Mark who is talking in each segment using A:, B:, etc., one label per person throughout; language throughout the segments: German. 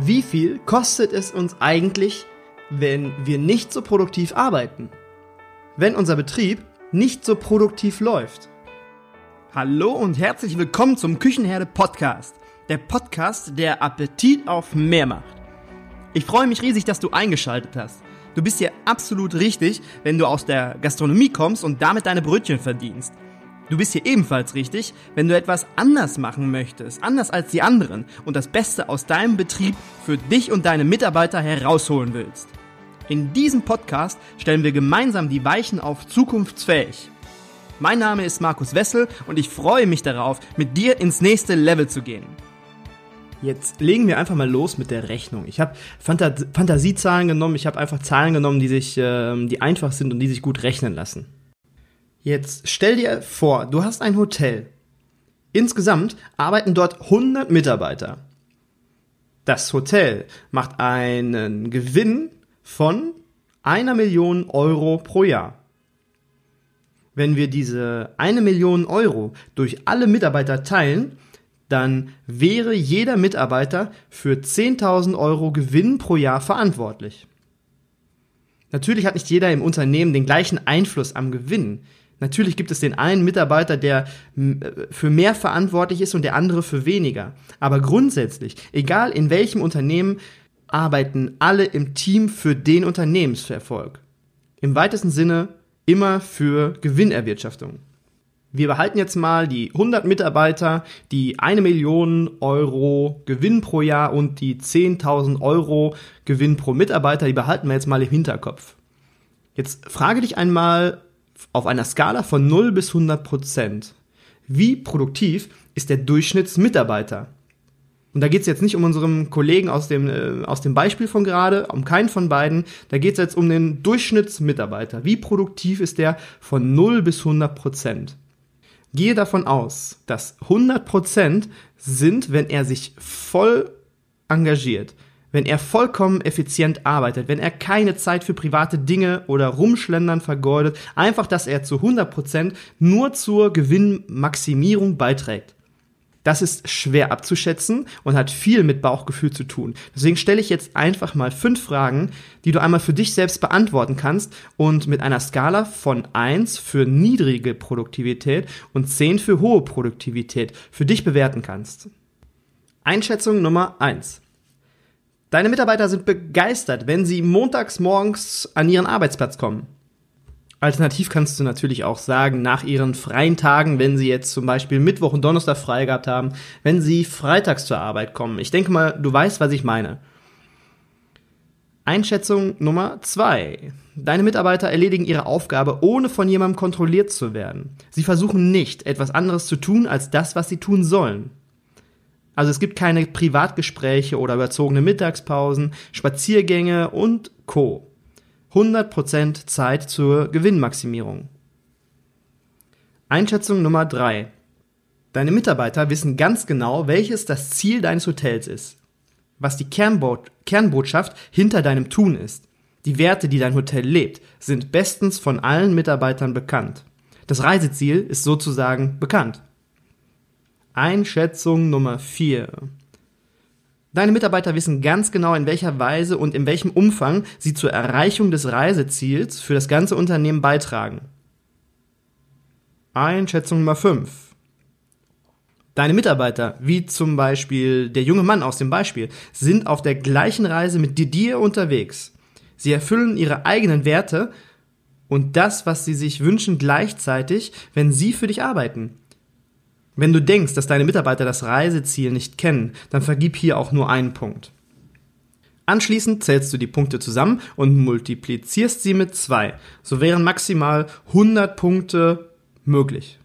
A: Wie viel kostet es uns eigentlich, wenn wir nicht so produktiv arbeiten? Wenn unser Betrieb nicht so produktiv läuft? Hallo und herzlich willkommen zum Küchenherde Podcast. Der Podcast, der Appetit auf mehr macht. Ich freue mich riesig, dass du eingeschaltet hast. Du bist hier absolut richtig, wenn du aus der Gastronomie kommst und damit deine Brötchen verdienst. Du bist hier ebenfalls richtig, wenn du etwas anders machen möchtest, anders als die anderen und das Beste aus deinem Betrieb für dich und deine Mitarbeiter herausholen willst. In diesem Podcast stellen wir gemeinsam die Weichen auf zukunftsfähig. Mein Name ist Markus Wessel und ich freue mich darauf, mit dir ins nächste Level zu gehen. Jetzt legen wir einfach mal los mit der Rechnung. Ich habe Phanta Fantasiezahlen genommen, ich habe einfach Zahlen genommen, die sich, äh, die einfach sind und die sich gut rechnen lassen. Jetzt stell dir vor, du hast ein Hotel. Insgesamt arbeiten dort 100 Mitarbeiter. Das Hotel macht einen Gewinn von einer Million Euro pro Jahr. Wenn wir diese eine Million Euro durch alle Mitarbeiter teilen, dann wäre jeder Mitarbeiter für 10.000 Euro Gewinn pro Jahr verantwortlich. Natürlich hat nicht jeder im Unternehmen den gleichen Einfluss am Gewinn. Natürlich gibt es den einen Mitarbeiter, der äh, für mehr verantwortlich ist und der andere für weniger. Aber grundsätzlich, egal in welchem Unternehmen, arbeiten alle im Team für den Unternehmenserfolg. Im weitesten Sinne immer für Gewinnerwirtschaftung. Wir behalten jetzt mal die 100 Mitarbeiter, die eine Million Euro Gewinn pro Jahr und die 10.000 Euro Gewinn pro Mitarbeiter, die behalten wir jetzt mal im Hinterkopf. Jetzt frage dich einmal, auf einer Skala von 0 bis 100 Prozent, wie produktiv ist der Durchschnittsmitarbeiter? Und da geht es jetzt nicht um unseren Kollegen aus dem, äh, aus dem Beispiel von gerade, um keinen von beiden. Da geht es jetzt um den Durchschnittsmitarbeiter. Wie produktiv ist der von 0 bis 100 Prozent? Gehe davon aus, dass 100 Prozent sind, wenn er sich voll engagiert, wenn er vollkommen effizient arbeitet, wenn er keine Zeit für private Dinge oder Rumschlendern vergeudet, einfach, dass er zu 100% nur zur Gewinnmaximierung beiträgt. Das ist schwer abzuschätzen und hat viel mit Bauchgefühl zu tun. Deswegen stelle ich jetzt einfach mal fünf Fragen, die du einmal für dich selbst beantworten kannst und mit einer Skala von 1 für niedrige Produktivität und 10 für hohe Produktivität für dich bewerten kannst. Einschätzung Nummer 1. Deine Mitarbeiter sind begeistert, wenn sie montags morgens an ihren Arbeitsplatz kommen. Alternativ kannst du natürlich auch sagen, nach ihren freien Tagen, wenn sie jetzt zum Beispiel Mittwoch und Donnerstag frei gehabt haben, wenn sie freitags zur Arbeit kommen. Ich denke mal, du weißt, was ich meine. Einschätzung Nummer zwei: Deine Mitarbeiter erledigen ihre Aufgabe, ohne von jemandem kontrolliert zu werden. Sie versuchen nicht, etwas anderes zu tun, als das, was sie tun sollen. Also es gibt keine Privatgespräche oder überzogene Mittagspausen, Spaziergänge und Co. 100% Zeit zur Gewinnmaximierung. Einschätzung Nummer 3. Deine Mitarbeiter wissen ganz genau, welches das Ziel deines Hotels ist. Was die Kernbo Kernbotschaft hinter deinem Tun ist. Die Werte, die dein Hotel lebt, sind bestens von allen Mitarbeitern bekannt. Das Reiseziel ist sozusagen bekannt. Einschätzung Nummer 4. Deine Mitarbeiter wissen ganz genau, in welcher Weise und in welchem Umfang sie zur Erreichung des Reiseziels für das ganze Unternehmen beitragen. Einschätzung Nummer 5. Deine Mitarbeiter, wie zum Beispiel der junge Mann aus dem Beispiel, sind auf der gleichen Reise mit dir unterwegs. Sie erfüllen ihre eigenen Werte und das, was sie sich wünschen, gleichzeitig, wenn sie für dich arbeiten. Wenn du denkst, dass deine Mitarbeiter das Reiseziel nicht kennen, dann vergib hier auch nur einen Punkt. Anschließend zählst du die Punkte zusammen und multiplizierst sie mit zwei. So wären maximal 100 Punkte möglich.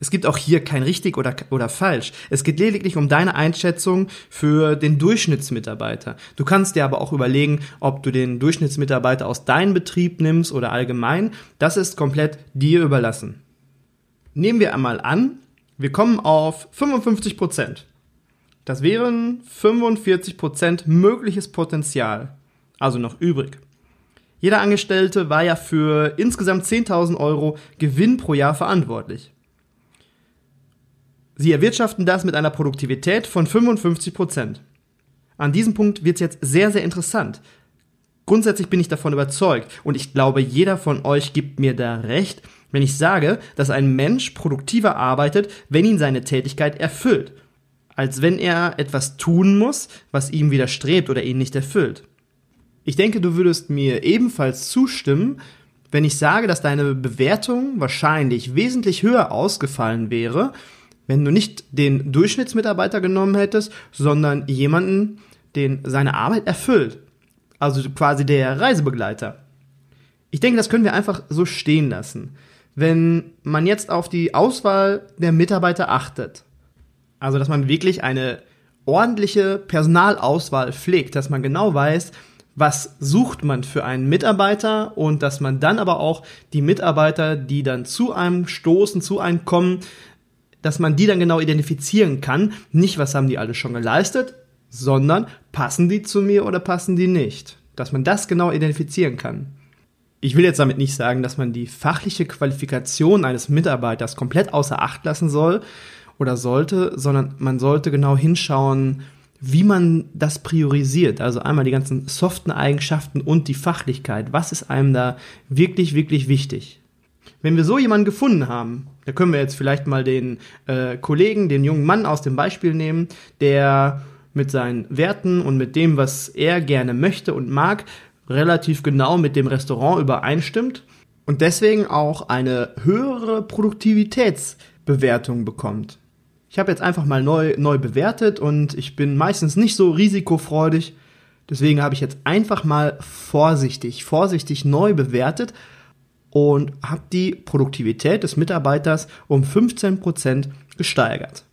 A: Es gibt auch hier kein richtig oder, oder falsch. Es geht lediglich um deine Einschätzung für den Durchschnittsmitarbeiter. Du kannst dir aber auch überlegen, ob du den Durchschnittsmitarbeiter aus deinem Betrieb nimmst oder allgemein. Das ist komplett dir überlassen. Nehmen wir einmal an, wir kommen auf 55 Prozent. Das wären 45 Prozent mögliches Potenzial, also noch übrig. Jeder Angestellte war ja für insgesamt 10.000 Euro Gewinn pro Jahr verantwortlich. Sie erwirtschaften das mit einer Produktivität von 55 Prozent. An diesem Punkt wird es jetzt sehr, sehr interessant. Grundsätzlich bin ich davon überzeugt und ich glaube, jeder von euch gibt mir da recht, wenn ich sage, dass ein Mensch produktiver arbeitet, wenn ihn seine Tätigkeit erfüllt, als wenn er etwas tun muss, was ihm widerstrebt oder ihn nicht erfüllt. Ich denke, du würdest mir ebenfalls zustimmen, wenn ich sage, dass deine Bewertung wahrscheinlich wesentlich höher ausgefallen wäre, wenn du nicht den Durchschnittsmitarbeiter genommen hättest, sondern jemanden, den seine Arbeit erfüllt. Also quasi der Reisebegleiter. Ich denke, das können wir einfach so stehen lassen. Wenn man jetzt auf die Auswahl der Mitarbeiter achtet, also dass man wirklich eine ordentliche Personalauswahl pflegt, dass man genau weiß, was sucht man für einen Mitarbeiter und dass man dann aber auch die Mitarbeiter, die dann zu einem stoßen, zu einem kommen, dass man die dann genau identifizieren kann. Nicht, was haben die alle schon geleistet, sondern passen die zu mir oder passen die nicht. Dass man das genau identifizieren kann. Ich will jetzt damit nicht sagen, dass man die fachliche Qualifikation eines Mitarbeiters komplett außer Acht lassen soll oder sollte, sondern man sollte genau hinschauen, wie man das priorisiert. Also einmal die ganzen soften Eigenschaften und die Fachlichkeit. Was ist einem da wirklich, wirklich wichtig? Wenn wir so jemanden gefunden haben, da können wir jetzt vielleicht mal den äh, Kollegen, den jungen Mann aus dem Beispiel nehmen, der mit seinen Werten und mit dem, was er gerne möchte und mag, relativ genau mit dem Restaurant übereinstimmt und deswegen auch eine höhere Produktivitätsbewertung bekommt. Ich habe jetzt einfach mal neu, neu bewertet und ich bin meistens nicht so risikofreudig. Deswegen habe ich jetzt einfach mal vorsichtig, vorsichtig neu bewertet und habe die Produktivität des Mitarbeiters um 15% gesteigert.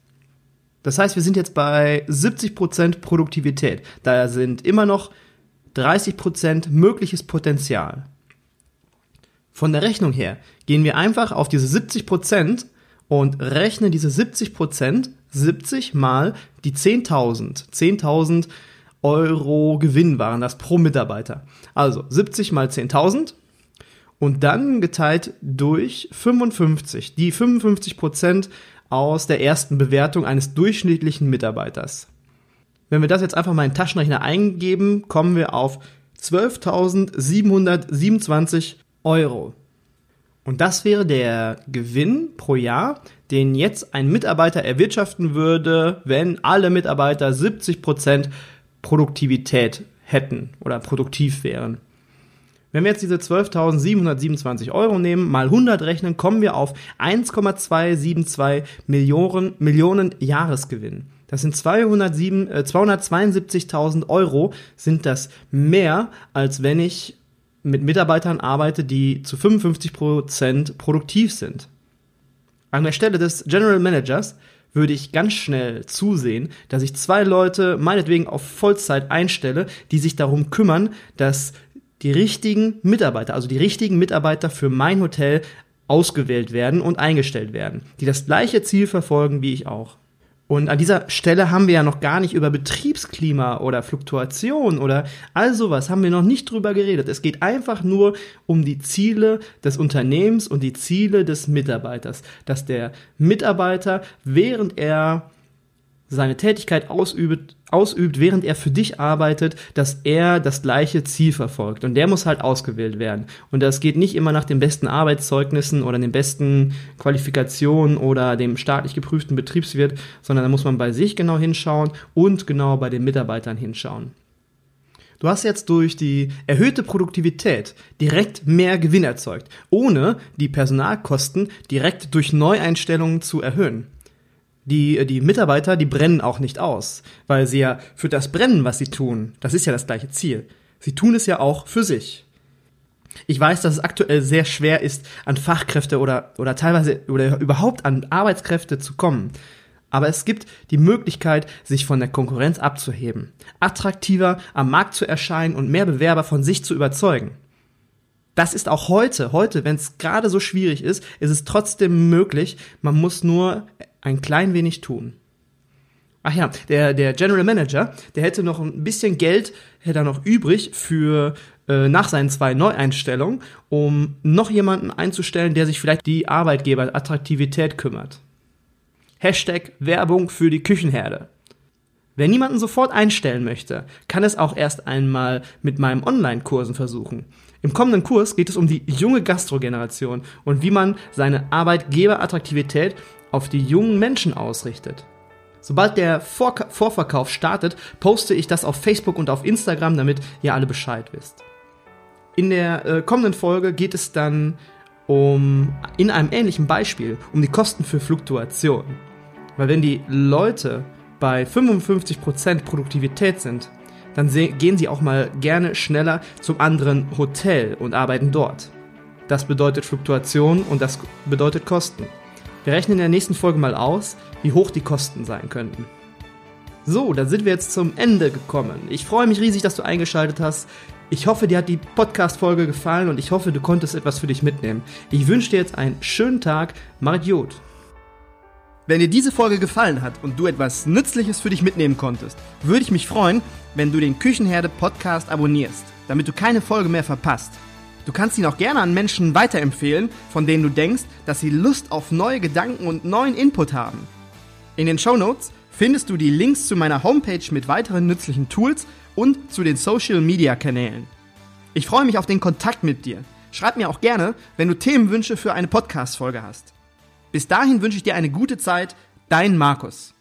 A: Das heißt, wir sind jetzt bei 70% Produktivität. Daher sind immer noch 30% mögliches Potenzial. Von der Rechnung her gehen wir einfach auf diese 70% und rechne diese 70 Prozent 70 mal die 10.000. 10.000 Euro Gewinn waren das pro Mitarbeiter. Also 70 mal 10.000 und dann geteilt durch 55. Die 55 Prozent aus der ersten Bewertung eines durchschnittlichen Mitarbeiters. Wenn wir das jetzt einfach mal in den Taschenrechner eingeben, kommen wir auf 12.727 Euro. Und das wäre der Gewinn pro Jahr, den jetzt ein Mitarbeiter erwirtschaften würde, wenn alle Mitarbeiter 70% Produktivität hätten oder produktiv wären. Wenn wir jetzt diese 12.727 Euro nehmen, mal 100 rechnen, kommen wir auf 1,272 Millionen, Millionen Jahresgewinn. Das sind 207, äh, 272.000 Euro, sind das mehr, als wenn ich mit Mitarbeitern arbeite, die zu 55% produktiv sind. An der Stelle des General Managers würde ich ganz schnell zusehen, dass ich zwei Leute meinetwegen auf Vollzeit einstelle, die sich darum kümmern, dass die richtigen Mitarbeiter, also die richtigen Mitarbeiter für mein Hotel ausgewählt werden und eingestellt werden, die das gleiche Ziel verfolgen wie ich auch. Und an dieser Stelle haben wir ja noch gar nicht über Betriebsklima oder Fluktuation oder all sowas haben wir noch nicht drüber geredet. Es geht einfach nur um die Ziele des Unternehmens und die Ziele des Mitarbeiters. Dass der Mitarbeiter, während er seine Tätigkeit ausübt, ausübt, während er für dich arbeitet, dass er das gleiche Ziel verfolgt. Und der muss halt ausgewählt werden. Und das geht nicht immer nach den besten Arbeitszeugnissen oder den besten Qualifikationen oder dem staatlich geprüften Betriebswirt, sondern da muss man bei sich genau hinschauen und genau bei den Mitarbeitern hinschauen. Du hast jetzt durch die erhöhte Produktivität direkt mehr Gewinn erzeugt, ohne die Personalkosten direkt durch Neueinstellungen zu erhöhen die, die Mitarbeiter, die brennen auch nicht aus, weil sie ja für das Brennen, was sie tun, das ist ja das gleiche Ziel. Sie tun es ja auch für sich. Ich weiß, dass es aktuell sehr schwer ist, an Fachkräfte oder, oder teilweise oder überhaupt an Arbeitskräfte zu kommen. Aber es gibt die Möglichkeit, sich von der Konkurrenz abzuheben, attraktiver am Markt zu erscheinen und mehr Bewerber von sich zu überzeugen. Das ist auch heute, heute, wenn es gerade so schwierig ist, ist es trotzdem möglich. Man muss nur ein klein wenig tun. Ach ja, der, der General Manager, der hätte noch ein bisschen Geld, hätte er noch übrig für äh, nach seinen zwei Neueinstellungen, um noch jemanden einzustellen, der sich vielleicht die Arbeitgeberattraktivität kümmert. Hashtag Werbung für die Küchenherde. Wer niemanden sofort einstellen möchte, kann es auch erst einmal mit meinen Online-Kursen versuchen. Im kommenden Kurs geht es um die junge Gastrogeneration und wie man seine Arbeitgeberattraktivität auf die jungen Menschen ausrichtet. Sobald der Vor Vorverkauf startet, poste ich das auf Facebook und auf Instagram, damit ihr alle Bescheid wisst. In der äh, kommenden Folge geht es dann um, in einem ähnlichen Beispiel, um die Kosten für Fluktuation. Weil wenn die Leute bei 55% Produktivität sind, dann gehen sie auch mal gerne schneller zum anderen Hotel und arbeiten dort. Das bedeutet Fluktuation und das bedeutet Kosten. Wir rechnen in der nächsten Folge mal aus, wie hoch die Kosten sein könnten. So, da sind wir jetzt zum Ende gekommen. Ich freue mich riesig, dass du eingeschaltet hast. Ich hoffe, dir hat die Podcast-Folge gefallen und ich hoffe, du konntest etwas für dich mitnehmen. Ich wünsche dir jetzt einen schönen Tag. Idiot. Wenn dir diese Folge gefallen hat und du etwas Nützliches für dich mitnehmen konntest, würde ich mich freuen, wenn du den Küchenherde Podcast abonnierst, damit du keine Folge mehr verpasst. Du kannst ihn auch gerne an Menschen weiterempfehlen, von denen du denkst, dass sie Lust auf neue Gedanken und neuen Input haben. In den Show Notes findest du die Links zu meiner Homepage mit weiteren nützlichen Tools und zu den Social Media Kanälen. Ich freue mich auf den Kontakt mit dir. Schreib mir auch gerne, wenn du Themenwünsche für eine Podcast-Folge hast. Bis dahin wünsche ich dir eine gute Zeit, dein Markus.